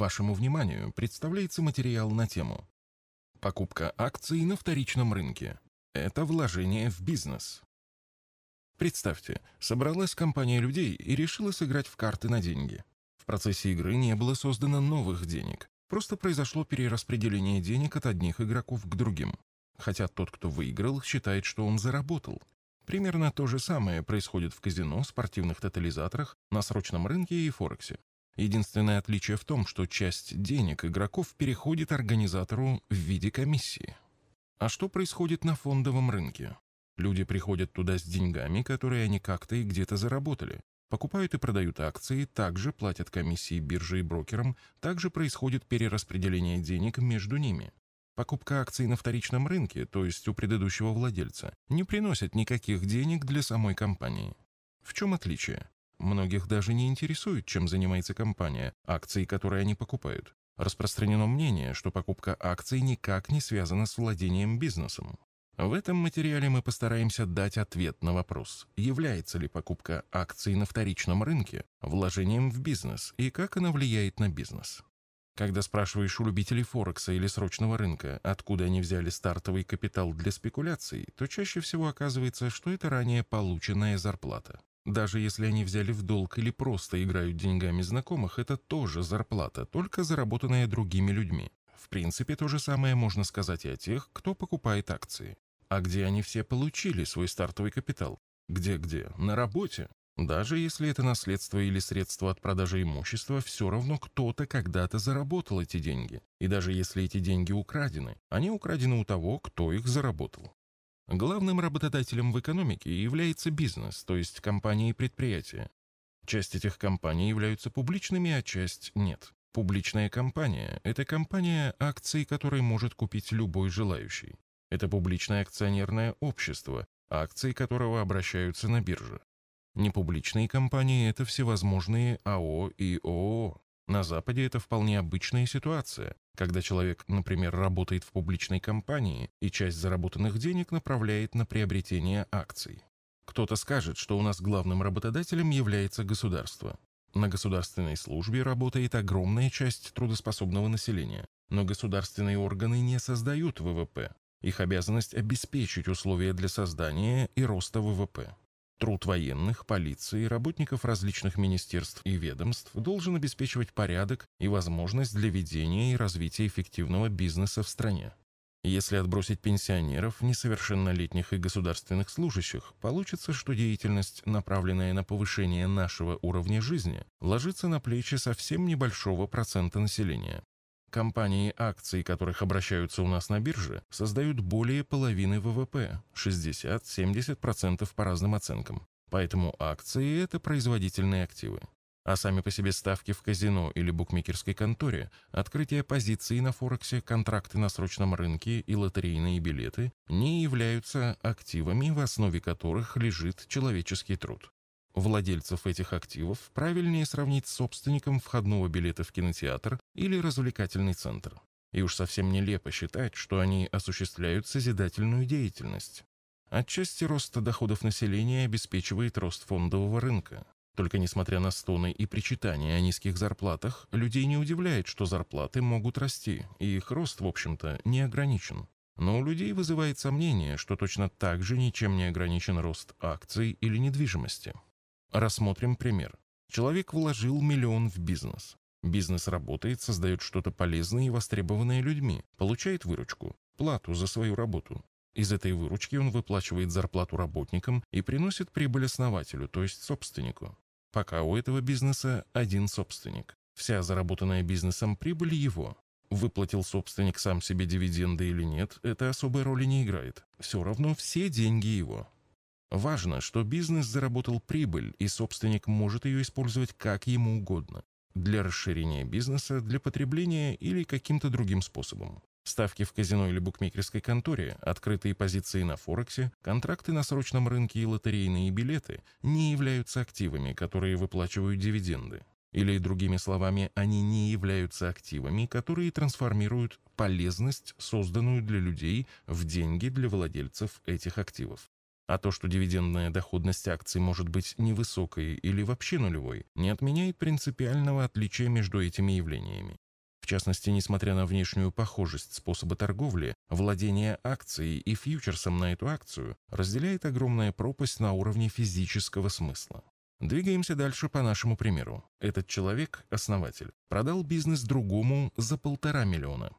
Вашему вниманию представляется материал на тему «Покупка акций на вторичном рынке. Это вложение в бизнес». Представьте, собралась компания людей и решила сыграть в карты на деньги. В процессе игры не было создано новых денег, просто произошло перераспределение денег от одних игроков к другим. Хотя тот, кто выиграл, считает, что он заработал. Примерно то же самое происходит в казино, спортивных тотализаторах, на срочном рынке и Форексе. Единственное отличие в том, что часть денег игроков переходит организатору в виде комиссии. А что происходит на фондовом рынке? Люди приходят туда с деньгами, которые они как-то и где-то заработали. Покупают и продают акции, также платят комиссии бирже и брокерам, также происходит перераспределение денег между ними. Покупка акций на вторичном рынке, то есть у предыдущего владельца, не приносит никаких денег для самой компании. В чем отличие? Многих даже не интересует, чем занимается компания, акции, которые они покупают. Распространено мнение, что покупка акций никак не связана с владением бизнесом. В этом материале мы постараемся дать ответ на вопрос, является ли покупка акций на вторичном рынке вложением в бизнес и как она влияет на бизнес. Когда спрашиваешь у любителей Форекса или срочного рынка, откуда они взяли стартовый капитал для спекуляций, то чаще всего оказывается, что это ранее полученная зарплата. Даже если они взяли в долг или просто играют деньгами знакомых, это тоже зарплата, только заработанная другими людьми. В принципе, то же самое можно сказать и о тех, кто покупает акции. А где они все получили свой стартовый капитал? Где-где? На работе? Даже если это наследство или средство от продажи имущества, все равно кто-то когда-то заработал эти деньги. И даже если эти деньги украдены, они украдены у того, кто их заработал. Главным работодателем в экономике является бизнес, то есть компании и предприятия. Часть этих компаний являются публичными, а часть нет. Публичная компания – это компания, акций которой может купить любой желающий. Это публичное акционерное общество, акции которого обращаются на бирже. Непубличные компании – это всевозможные АО и ООО. На Западе это вполне обычная ситуация, когда человек, например, работает в публичной компании и часть заработанных денег направляет на приобретение акций. Кто-то скажет, что у нас главным работодателем является государство. На государственной службе работает огромная часть трудоспособного населения, но государственные органы не создают ВВП. Их обязанность обеспечить условия для создания и роста ВВП. Труд военных, полиции, работников различных министерств и ведомств должен обеспечивать порядок и возможность для ведения и развития эффективного бизнеса в стране. Если отбросить пенсионеров, несовершеннолетних и государственных служащих, получится, что деятельность, направленная на повышение нашего уровня жизни, ложится на плечи совсем небольшого процента населения. Компании, акции которых обращаются у нас на бирже, создают более половины ВВП, 60-70% по разным оценкам. Поэтому акции – это производительные активы. А сами по себе ставки в казино или букмекерской конторе, открытие позиций на Форексе, контракты на срочном рынке и лотерейные билеты не являются активами, в основе которых лежит человеческий труд. Владельцев этих активов правильнее сравнить с собственником входного билета в кинотеатр или развлекательный центр. И уж совсем нелепо считать, что они осуществляют созидательную деятельность. Отчасти рост доходов населения обеспечивает рост фондового рынка. Только несмотря на стоны и причитания о низких зарплатах, людей не удивляет, что зарплаты могут расти, и их рост, в общем-то, не ограничен. Но у людей вызывает сомнение, что точно так же ничем не ограничен рост акций или недвижимости. Рассмотрим пример. Человек вложил миллион в бизнес. Бизнес работает, создает что-то полезное и востребованное людьми, получает выручку, плату за свою работу. Из этой выручки он выплачивает зарплату работникам и приносит прибыль основателю, то есть собственнику. Пока у этого бизнеса один собственник. Вся заработанная бизнесом прибыль его. Выплатил собственник сам себе дивиденды или нет, это особой роли не играет. Все равно все деньги его. Важно, что бизнес заработал прибыль, и собственник может ее использовать как ему угодно. Для расширения бизнеса, для потребления или каким-то другим способом. Ставки в казино или букмекерской конторе, открытые позиции на Форексе, контракты на срочном рынке и лотерейные билеты не являются активами, которые выплачивают дивиденды. Или, другими словами, они не являются активами, которые трансформируют полезность, созданную для людей, в деньги для владельцев этих активов. А то, что дивидендная доходность акций может быть невысокой или вообще нулевой, не отменяет принципиального отличия между этими явлениями. частности, несмотря на внешнюю похожесть способа торговли, владение акцией и фьючерсом на эту акцию разделяет огромная пропасть на уровне физического смысла. Двигаемся дальше по нашему примеру. Этот человек, основатель, продал бизнес другому за полтора миллиона.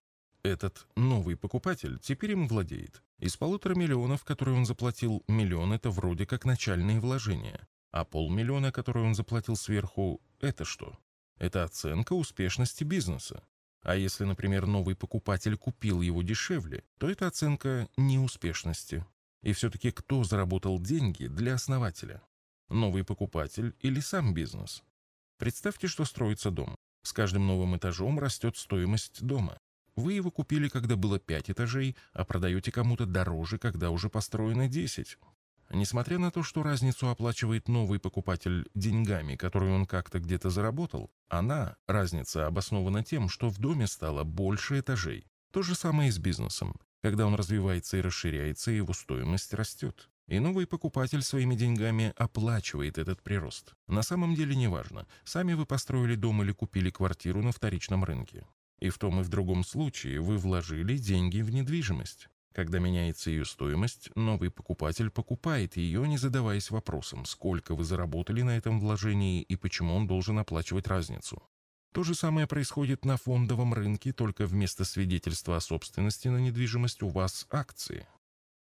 Этот новый покупатель теперь им владеет. Из полутора миллионов, которые он заплатил, миллион – это вроде как начальные вложения. А полмиллиона, которые он заплатил сверху, это что? Это оценка успешности бизнеса. А если, например, новый покупатель купил его дешевле, то это оценка неуспешности. И все-таки кто заработал деньги для основателя? Новый покупатель или сам бизнес? Представьте, что строится дом. С каждым новым этажом растет стоимость дома. Вы его купили, когда было 5 этажей, а продаете кому-то дороже, когда уже построено 10. Несмотря на то, что разницу оплачивает новый покупатель деньгами, которые он как-то где-то заработал, она, разница, обоснована тем, что в доме стало больше этажей. То же самое и с бизнесом. Когда он развивается и расширяется, его стоимость растет. И новый покупатель своими деньгами оплачивает этот прирост. На самом деле неважно, сами вы построили дом или купили квартиру на вторичном рынке. И в том и в другом случае вы вложили деньги в недвижимость. Когда меняется ее стоимость, новый покупатель покупает ее, не задаваясь вопросом, сколько вы заработали на этом вложении и почему он должен оплачивать разницу. То же самое происходит на фондовом рынке, только вместо свидетельства о собственности на недвижимость у вас акции.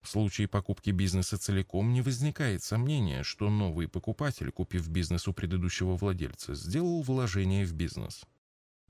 В случае покупки бизнеса целиком не возникает сомнения, что новый покупатель, купив бизнес у предыдущего владельца, сделал вложение в бизнес.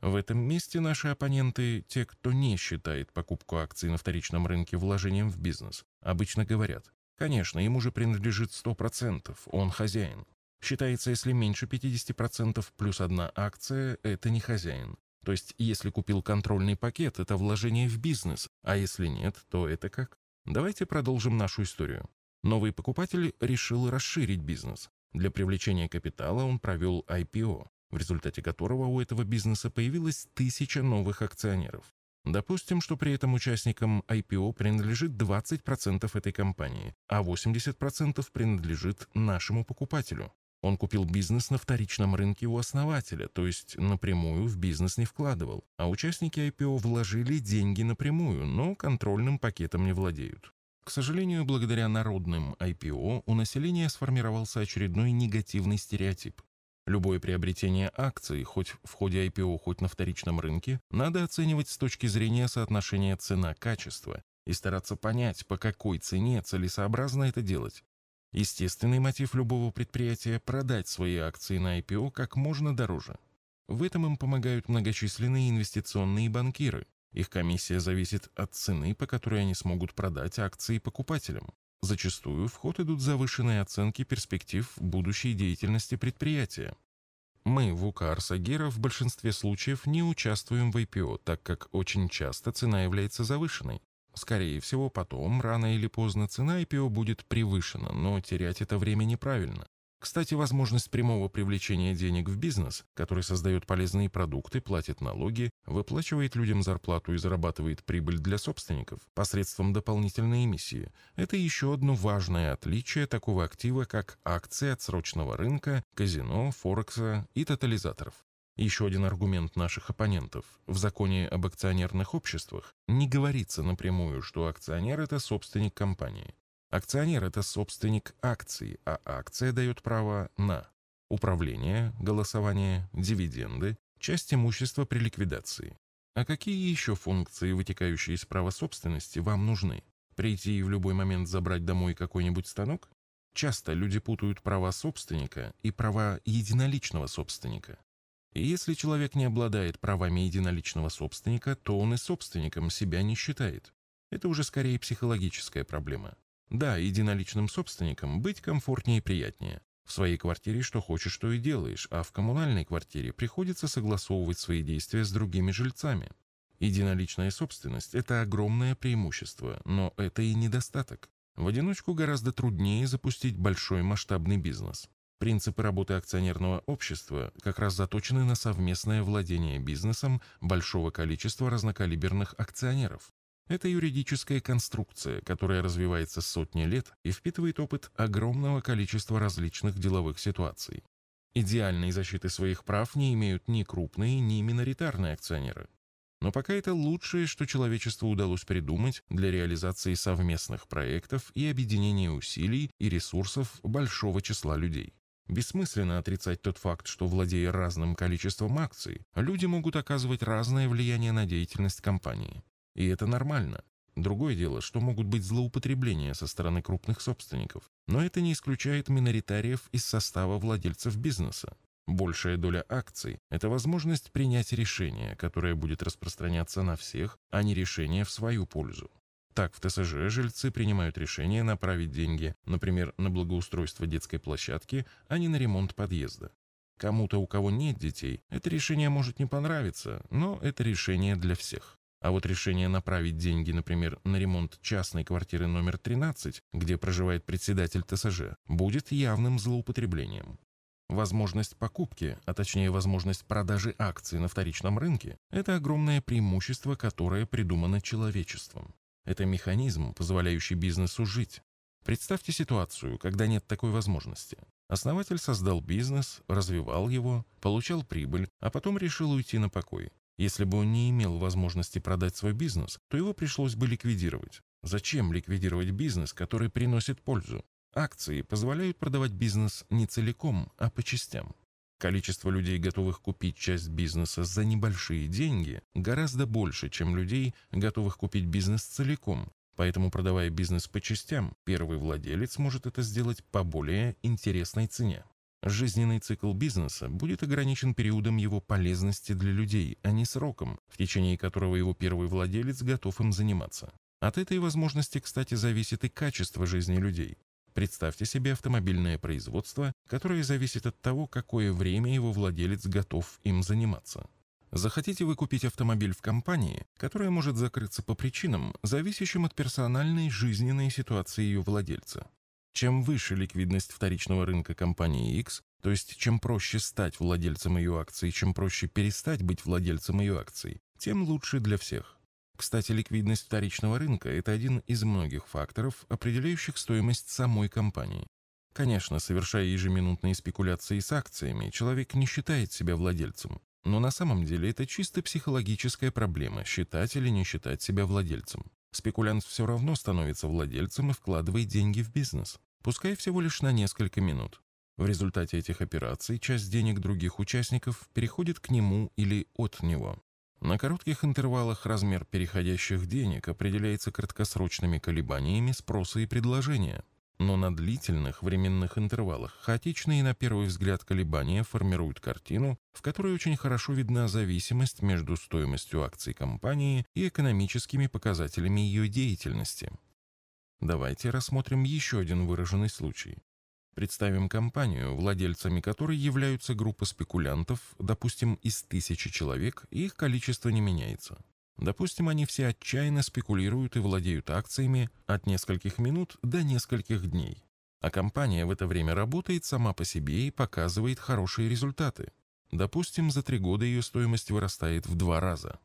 В этом месте наши оппоненты, те, кто не считает покупку акций на вторичном рынке вложением в бизнес, обычно говорят, конечно, ему же принадлежит 100%, он хозяин. Считается, если меньше 50% плюс одна акция – это не хозяин. То есть, если купил контрольный пакет, это вложение в бизнес, а если нет, то это как? Давайте продолжим нашу историю. Новый покупатель решил расширить бизнес. Для привлечения капитала он провел IPO в результате которого у этого бизнеса появилось тысяча новых акционеров. Допустим, что при этом участникам IPO принадлежит 20% этой компании, а 80% принадлежит нашему покупателю. Он купил бизнес на вторичном рынке у основателя, то есть напрямую в бизнес не вкладывал, а участники IPO вложили деньги напрямую, но контрольным пакетом не владеют. К сожалению, благодаря народным IPO у населения сформировался очередной негативный стереотип. Любое приобретение акций, хоть в ходе IPO, хоть на вторичном рынке, надо оценивать с точки зрения соотношения цена-качество и стараться понять, по какой цене целесообразно это делать. Естественный мотив любого предприятия – продать свои акции на IPO как можно дороже. В этом им помогают многочисленные инвестиционные банкиры. Их комиссия зависит от цены, по которой они смогут продать акции покупателям. Зачастую в ход идут завышенные оценки перспектив будущей деятельности предприятия. Мы в УК Арсагира в большинстве случаев не участвуем в IPO, так как очень часто цена является завышенной. Скорее всего, потом, рано или поздно, цена IPO будет превышена, но терять это время неправильно. Кстати, возможность прямого привлечения денег в бизнес, который создает полезные продукты, платит налоги, выплачивает людям зарплату и зарабатывает прибыль для собственников посредством дополнительной эмиссии, это еще одно важное отличие такого актива, как акции отсрочного рынка, казино, форекса и тотализаторов. Еще один аргумент наших оппонентов. В законе об акционерных обществах не говорится напрямую, что акционер – это собственник компании. Акционер – это собственник акций, а акция дает право на управление, голосование, дивиденды, часть имущества при ликвидации. А какие еще функции, вытекающие из права собственности, вам нужны? Прийти и в любой момент забрать домой какой-нибудь станок? Часто люди путают права собственника и права единоличного собственника. И если человек не обладает правами единоличного собственника, то он и собственником себя не считает. Это уже скорее психологическая проблема. Да, единоличным собственником быть комфортнее и приятнее. В своей квартире что хочешь, то и делаешь, а в коммунальной квартире приходится согласовывать свои действия с другими жильцами. Единоличная собственность – это огромное преимущество, но это и недостаток. В одиночку гораздо труднее запустить большой масштабный бизнес. Принципы работы акционерного общества как раз заточены на совместное владение бизнесом большого количества разнокалиберных акционеров. Это юридическая конструкция, которая развивается сотни лет и впитывает опыт огромного количества различных деловых ситуаций. Идеальной защиты своих прав не имеют ни крупные, ни миноритарные акционеры. Но пока это лучшее, что человечеству удалось придумать для реализации совместных проектов и объединения усилий и ресурсов большого числа людей. Бессмысленно отрицать тот факт, что, владея разным количеством акций, люди могут оказывать разное влияние на деятельность компании. И это нормально. Другое дело, что могут быть злоупотребления со стороны крупных собственников, но это не исключает миноритариев из состава владельцев бизнеса. Большая доля акций – это возможность принять решение, которое будет распространяться на всех, а не решение в свою пользу. Так, в ТСЖ жильцы принимают решение направить деньги, например, на благоустройство детской площадки, а не на ремонт подъезда. Кому-то, у кого нет детей, это решение может не понравиться, но это решение для всех. А вот решение направить деньги, например, на ремонт частной квартиры номер 13, где проживает председатель ТСЖ, будет явным злоупотреблением. Возможность покупки, а точнее возможность продажи акций на вторичном рынке – это огромное преимущество, которое придумано человечеством. Это механизм, позволяющий бизнесу жить. Представьте ситуацию, когда нет такой возможности. Основатель создал бизнес, развивал его, получал прибыль, а потом решил уйти на покой. Если бы он не имел возможности продать свой бизнес, то его пришлось бы ликвидировать. Зачем ликвидировать бизнес, который приносит пользу? Акции позволяют продавать бизнес не целиком, а по частям. Количество людей, готовых купить часть бизнеса за небольшие деньги, гораздо больше, чем людей, готовых купить бизнес целиком. Поэтому, продавая бизнес по частям, первый владелец может это сделать по более интересной цене. Жизненный цикл бизнеса будет ограничен периодом его полезности для людей, а не сроком, в течение которого его первый владелец готов им заниматься. От этой возможности, кстати, зависит и качество жизни людей. Представьте себе автомобильное производство, которое зависит от того, какое время его владелец готов им заниматься. Захотите вы купить автомобиль в компании, которая может закрыться по причинам, зависящим от персональной жизненной ситуации ее владельца. Чем выше ликвидность вторичного рынка компании X, то есть чем проще стать владельцем ее акций, чем проще перестать быть владельцем ее акций, тем лучше для всех. Кстати, ликвидность вторичного рынка – это один из многих факторов, определяющих стоимость самой компании. Конечно, совершая ежеминутные спекуляции с акциями, человек не считает себя владельцем. Но на самом деле это чисто психологическая проблема – считать или не считать себя владельцем. Спекулянт все равно становится владельцем и вкладывает деньги в бизнес, пускай всего лишь на несколько минут. В результате этих операций часть денег других участников переходит к нему или от него. На коротких интервалах размер переходящих денег определяется краткосрочными колебаниями спроса и предложения. Но на длительных временных интервалах хаотичные на первый взгляд колебания формируют картину, в которой очень хорошо видна зависимость между стоимостью акций компании и экономическими показателями ее деятельности. Давайте рассмотрим еще один выраженный случай. Представим компанию, владельцами которой являются группа спекулянтов, допустим, из тысячи человек, и их количество не меняется. Допустим, они все отчаянно спекулируют и владеют акциями от нескольких минут до нескольких дней. А компания в это время работает сама по себе и показывает хорошие результаты. Допустим, за три года ее стоимость вырастает в два раза.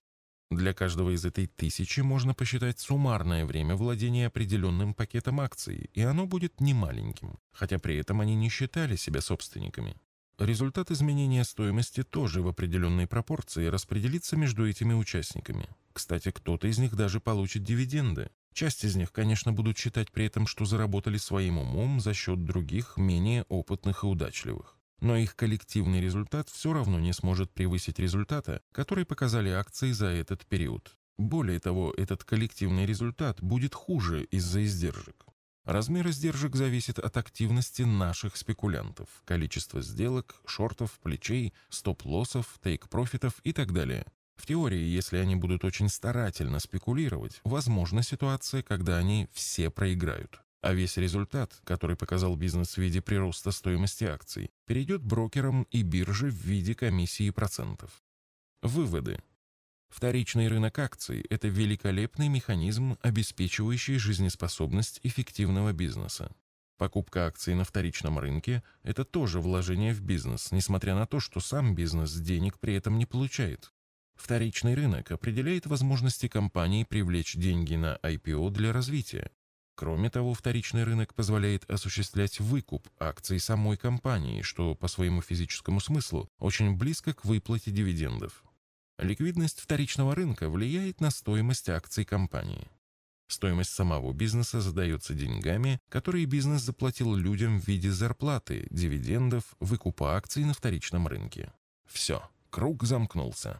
Для каждого из этой тысячи можно посчитать суммарное время владения определенным пакетом акций, и оно будет немаленьким, хотя при этом они не считали себя собственниками. Результат изменения стоимости тоже в определенной пропорции распределится между этими участниками. Кстати, кто-то из них даже получит дивиденды. Часть из них, конечно, будут считать при этом, что заработали своим умом за счет других, менее опытных и удачливых но их коллективный результат все равно не сможет превысить результата, который показали акции за этот период. Более того, этот коллективный результат будет хуже из-за издержек. Размер издержек зависит от активности наших спекулянтов, количества сделок, шортов, плечей, стоп-лоссов, тейк-профитов и так далее. В теории, если они будут очень старательно спекулировать, возможна ситуация, когда они все проиграют а весь результат, который показал бизнес в виде прироста стоимости акций, перейдет брокерам и бирже в виде комиссии процентов. Выводы. Вторичный рынок акций – это великолепный механизм, обеспечивающий жизнеспособность эффективного бизнеса. Покупка акций на вторичном рынке – это тоже вложение в бизнес, несмотря на то, что сам бизнес денег при этом не получает. Вторичный рынок определяет возможности компании привлечь деньги на IPO для развития, Кроме того, вторичный рынок позволяет осуществлять выкуп акций самой компании, что по своему физическому смыслу очень близко к выплате дивидендов. Ликвидность вторичного рынка влияет на стоимость акций компании. Стоимость самого бизнеса задается деньгами, которые бизнес заплатил людям в виде зарплаты, дивидендов, выкупа акций на вторичном рынке. Все, круг замкнулся.